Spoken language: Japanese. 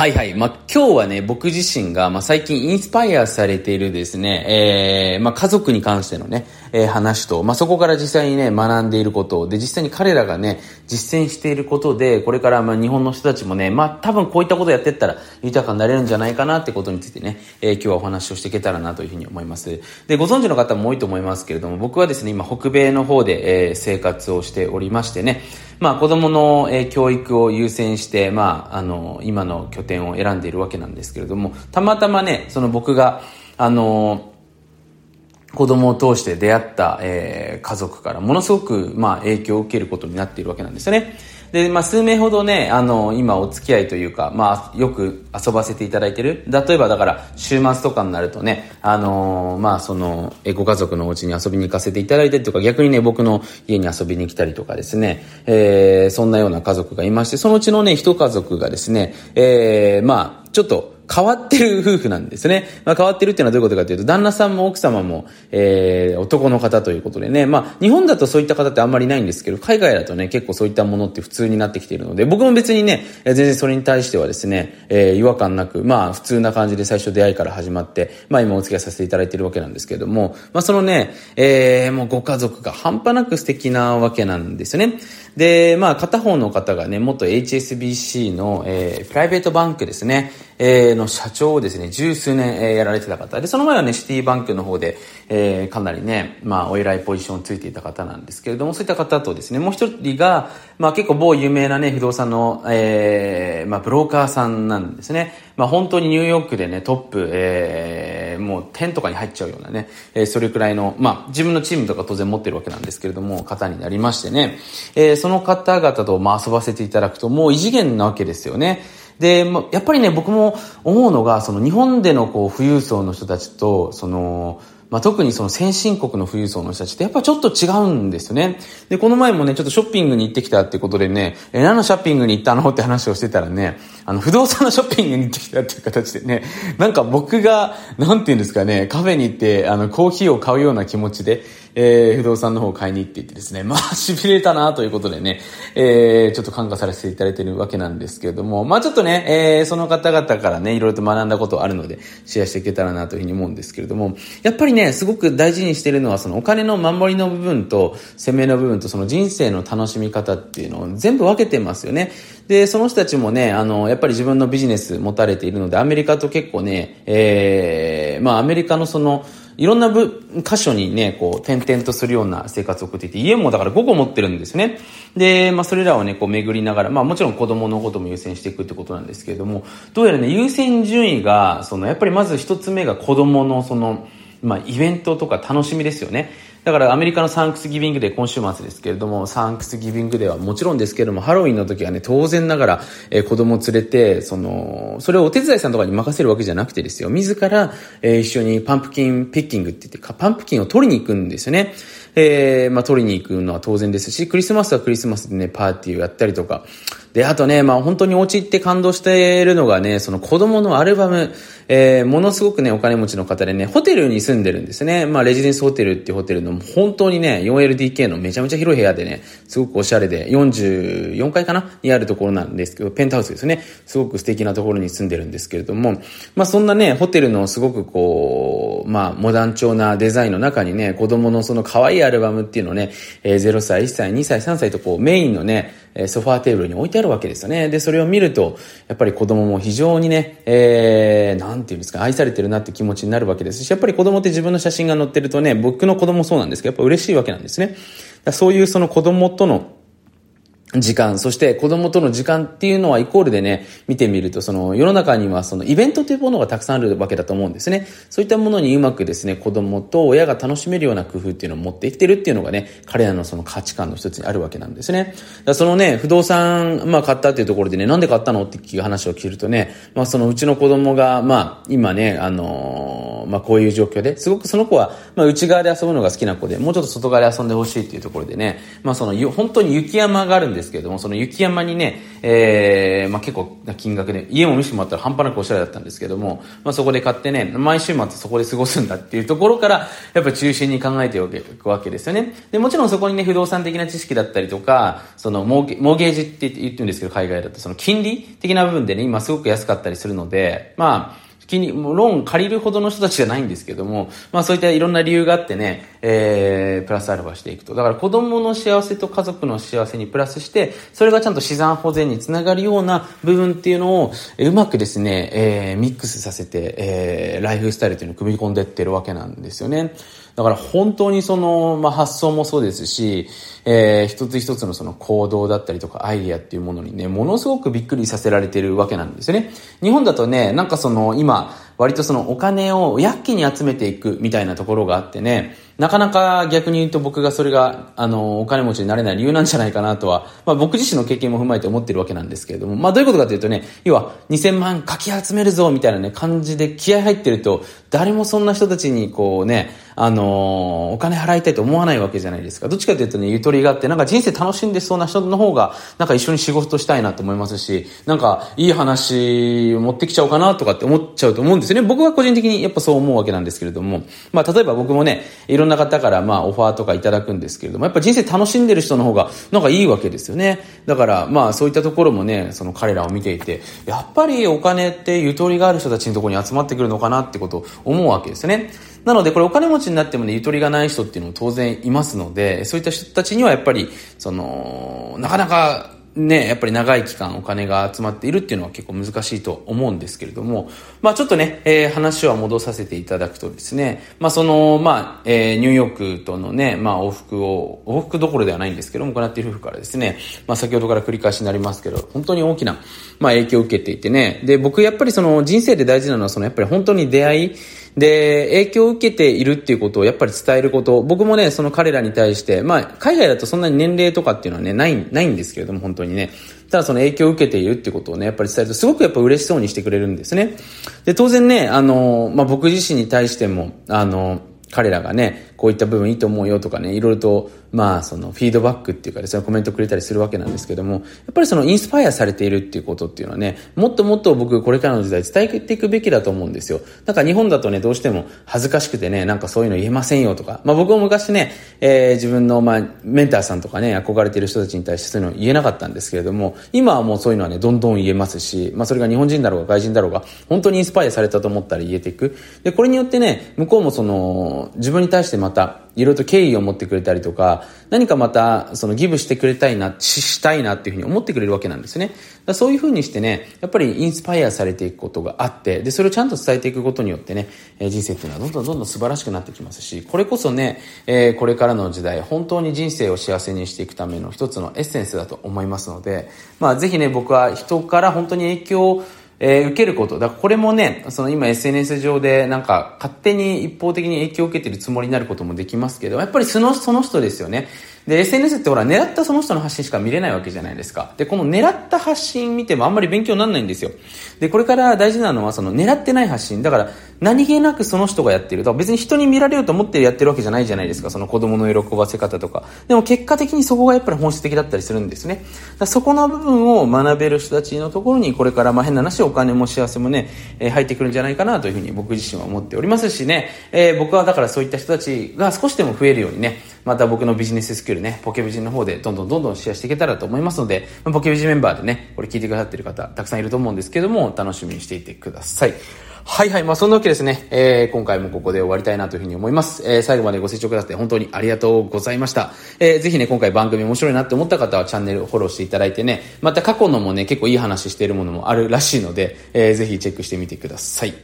はいはい。まあ、今日はね、僕自身が、まあ、最近インスパイアされているですね、えー、まあ、家族に関してのね、えー、話と、まあ、そこから実際にね、学んでいることで、実際に彼らがね、実践していることで、これからま、日本の人たちもね、まあ、多分こういったことやってったら、豊かになれるんじゃないかなってことについてね、えー、今日はお話をしていけたらなというふうに思います。で、ご存知の方も多いと思いますけれども、僕はですね、今、北米の方で、えー、生活をしておりましてね、まあ、子供の、え、教育を優先して、まあ、あの、今の拠点を選んでいるわけなんですけれども、たまたまね、その僕が、あの、子供を通して出会った、えー、家族からものすごく、まあ、影響を受けることになっているわけなんですよね。で、まあ、数名ほどね、あの、今お付き合いというか、まあ、よく遊ばせていただいてる。例えばだから、週末とかになるとね、あのー、まあ、その、えご家族のお家に遊びに行かせていただいてとか、逆にね、僕の家に遊びに来たりとかですね、えー、そんなような家族がいまして、そのうちのね、一家族がですね、えー、まあ、ちょっと、変わってる夫婦なんですね。まあ、変わってるっていうのはどういうことかというと、旦那さんも奥様も、えー、男の方ということでね、まあ、日本だとそういった方ってあんまりないんですけど、海外だとね、結構そういったものって普通になってきているので、僕も別にね、全然それに対してはですね、えー、違和感なく、まあ、普通な感じで最初出会いから始まって、まあ、今お付き合いさせていただいているわけなんですけれども、まあ、そのね、えー、もうご家族が半端なく素敵なわけなんですよね。で、まあ、片方の方がね、元 HSBC の、えー、プライベートバンクですね、えー、の社長をですね、十数年、え、やられてた方で、その前はね、シティバンクの方で、え、かなりね、まあ、お偉いポジションをついていた方なんですけれども、そういった方とですね、もう一人が、まあ、結構某有名なね、不動産の、え、まあ、ブローカーさんなんですね。まあ、本当にニューヨークでね、トップ、え、もう10とかに入っちゃうようなね、え、それくらいの、まあ、自分のチームとか当然持ってるわけなんですけれども、方になりましてね、え、その方々と、まあ、遊ばせていただくと、もう異次元なわけですよね。で、やっぱりね、僕も思うのが、その日本でのこう富裕層の人たちと、その、まあ、特にその先進国の富裕層の人たちってやっぱちょっと違うんですよね。で、この前もね、ちょっとショッピングに行ってきたってことでね、え、何のショッピングに行ったのって話をしてたらね、あの、不動産のショッピングに行ってきたっていう形でね、なんか僕が、なんて言うんですかね、カフェに行って、あの、コーヒーを買うような気持ちで、えー、不動産の方を買いに行っていってですね、まあ、痺れたなということでね、えー、ちょっと感化させていただいているわけなんですけれども、まあちょっとね、えー、その方々からね、いろいろと学んだことあるので、シェアしていけたらなというふうに思うんですけれども、やっぱりね、すごく大事にしてるのは、そのお金の守りの部分と、攻めの部分と、その人生の楽しみ方っていうのを全部分けてますよね。で、その人たちもね、あの、やっぱり自分のビジネス持たれているので、アメリカと結構ね、えー、まあアメリカのその、いろんな部、箇所にね、こう、転々とするような生活を送っていて、家もだから5個持ってるんですね。で、まあ、それらをね、こう、巡りながら、まあ、もちろん子供のことも優先していくってことなんですけれども、どうやらね、優先順位が、その、やっぱりまず一つ目が子供の、その、まあ、イベントとか楽しみですよね。だからアメリカのサンクスギビングデー今週末ですけれども、サンクスギビングデーはもちろんですけれども、ハロウィンの時はね、当然ながら、えー、子供を連れて、その、それをお手伝いさんとかに任せるわけじゃなくてですよ、自ら、えー、一緒に pumpkin picking って言って、パンプキンを取りに行くんですよね。えー、まあ、取りに行くのは当然ですし、クリスマスはクリスマスでね、パーティーをやったりとか、で、あとね、まあ本当にお家って感動しているのがね、その子供のアルバム、えー、ものすごくね、お金持ちの方でね、ホテルに住んでるんですね。まあレジデンスホテルっていうホテルの本当にね、4LDK のめちゃめちゃ広い部屋でね、すごくおしゃれで、44階かな？にあるところなんですけど、ペンタウスですね。すごく素敵なところに住んでるんですけれども、まあそんなね、ホテルのすごくこう、まあモダン調なデザインの中にね、子供のその可愛いアルバムっていうのをね、えー、0歳、1歳、2歳、3歳とこうメインのね、えソファーテーブルに置いてあるわけですよね。で、それを見ると、やっぱり子供も非常にね、えー、なんていうんですか、愛されてるなって気持ちになるわけですし、やっぱり子供って自分の写真が載ってるとね、僕の子供そうなんですけど、やっぱ嬉しいわけなんですね。そういうその子供との時間、そして子供との時間っていうのはイコールでね、見てみると、その世の中にはそのイベントというものがたくさんあるわけだと思うんですね。そういったものにうまくですね、子供と親が楽しめるような工夫っていうのを持ってきてるっていうのがね、彼らのその価値観の一つにあるわけなんですね。だそのね、不動産、まあ買ったっていうところでね、なんで買ったのって聞く話を聞くとね、まあそのうちの子供が、まあ今ね、あのーまあ、こういう状況で、すごくその子は、まあ、内側で遊ぶのが好きな子で、もうちょっと外側で遊んでほしいっていうところでね、まあ、その、本当に雪山があるんですけれども、その雪山にね、えー、まあ、結構な金額で、家も見せてもらったら半端なくおしゃれだったんですけども、まあ、そこで買ってね、毎週末そこで過ごすんだっていうところから、やっぱ中心に考えていくわけですよね。で、もちろんそこにね、不動産的な知識だったりとか、そのモーゲ、モーゲージって言ってるんですけど、海外だと、その金利的な部分でね、今すごく安かったりするので、まあ、気に、もうローン借りるほどの人たちじゃないんですけども、まあそういったいろんな理由があってね、えー、プラスアルファしていくと。だから子供の幸せと家族の幸せにプラスして、それがちゃんと資産保全につながるような部分っていうのを、うまくですね、えー、ミックスさせて、えー、ライフスタイルっていうのを組み込んでってるわけなんですよね。だから本当にその、まあ、発想もそうですし、えー、一つ一つのその行動だったりとかアイディアっていうものにね、ものすごくびっくりさせられてるわけなんですよね。日本だとね、なんかその今、割とそのお金をやっきに集めていくみたいなところがあってね、なかなか逆に言うと僕がそれが、あの、お金持ちになれない理由なんじゃないかなとは、まあ僕自身の経験も踏まえて思ってるわけなんですけれども、まあどういうことかというとね、要は2000万かき集めるぞみたいなね、感じで気合入ってると、誰もそんな人たちにこうね、あの、お金払いたいと思わないわけじゃないですか。どっちかというとね、ゆとりがあって、なんか人生楽しんでそうな人の方が、なんか一緒に仕事したいなと思いますし、なんかいい話持ってきちゃおうかなとかって思っちゃうと思うんですよね。僕は個人的にやっぱそう思うわけなんですけれども、まあ例えば僕もね、いろんな方からまあオファーとかいただくんですけれども、やっぱ人生楽しんでる人の方がなんかいいわけですよね。だからまあそういったところもね、その彼らを見ていて、やっぱりお金ってゆとりがある人たちのところに集まってくるのかなってことを思うわけですよね。なので、これお金持ちになってもね、ゆとりがない人っていうのも当然いますので、そういった人たちにはやっぱり、その、なかなか、ね、やっぱり長い期間お金が集まっているっていうのは結構難しいと思うんですけれども、まあちょっとね、えー、話は戻させていただくとですね、まあその、まあ、えー、ニューヨークとのね、まあ往復を、往復どころではないんですけども、行っている夫婦からですね、まあ先ほどから繰り返しになりますけど、本当に大きな、まあ影響を受けていてね、で、僕やっぱりその人生で大事なのはそのやっぱり本当に出会い、で、影響を受けているっていうことをやっぱり伝えること、僕もね、その彼らに対して、まあ、海外だとそんなに年齢とかっていうのはね、ない、ないんですけれども、本当にね。ただその影響を受けているってことをね、やっぱり伝えるとすごくやっぱ嬉しそうにしてくれるんですね。で、当然ね、あの、まあ、僕自身に対しても、あの、彼らがね、こういった部分いいと思うよとかね、いろいろと、まあ、その、フィードバックっていうかですね、コメントくれたりするわけなんですけども、やっぱりその、インスパイアされているっていうことっていうのはね、もっともっと僕、これからの時代伝えていくべきだと思うんですよ。なんか日本だとね、どうしても恥ずかしくてね、なんかそういうの言えませんよとか、まあ僕も昔ね、えー、自分の、まあ、メンターさんとかね、憧れている人たちに対してそういうの言えなかったんですけれども、今はもうそういうのはね、どんどん言えますし、まあそれが日本人だろうが外人だろうが、本当にインスパイアされたと思ったら言えていく。で、これによってね、向こうもその、自分に対してまた、いろいろと敬意を持ってくれたりとか、何かまた、そのギブしてくれたいな、ししたいなっていうふうに思ってくれるわけなんですね。だそういうふうにしてね、やっぱりインスパイアされていくことがあって、で、それをちゃんと伝えていくことによってね、え人生っていうのはどんどんどんどん素晴らしくなってきますし、これこそね、えー、これからの時代、本当に人生を幸せにしていくための一つのエッセンスだと思いますので、まあぜひね、僕は人から本当に影響をえー、受けること。だからこれもね、その今 SNS 上でなんか勝手に一方的に影響を受けてるつもりになることもできますけど、やっぱりその、その人ですよね。で、SNS ってほら、狙ったその人の発信しか見れないわけじゃないですか。で、この狙った発信見てもあんまり勉強にならないんですよ。で、これから大事なのは、その狙ってない発信。だから、何気なくその人がやってる。だから別に人に見られようと思ってやってるわけじゃないじゃないですか。その子供の喜ばせ方とか。でも結果的にそこがやっぱり本質的だったりするんですね。だそこの部分を学べる人たちのところに、これからまあ変な話、お金も幸せもね、えー、入ってくるんじゃないかなというふうに僕自身は思っておりますしね、えー、僕はだからそういった人たちが少しでも増えるようにね、また僕のビジネススキルね、ポケビジの方でどんどんどんどんシェアしていけたらと思いますので、まあ、ポケビジメンバーでね、これ聞いてくださってる方、たくさんいると思うんですけども、楽しみにしていてください。はいはい。まあ、そんなわけですね。えー、今回もここで終わりたいなというふうに思います。えー、最後までご清聴くださって本当にありがとうございました。えー、ぜひね、今回番組面白いなって思った方はチャンネルフォローしていただいてね、また過去のもね、結構いい話しているものもあるらしいので、えー、ぜひチェックしてみてください。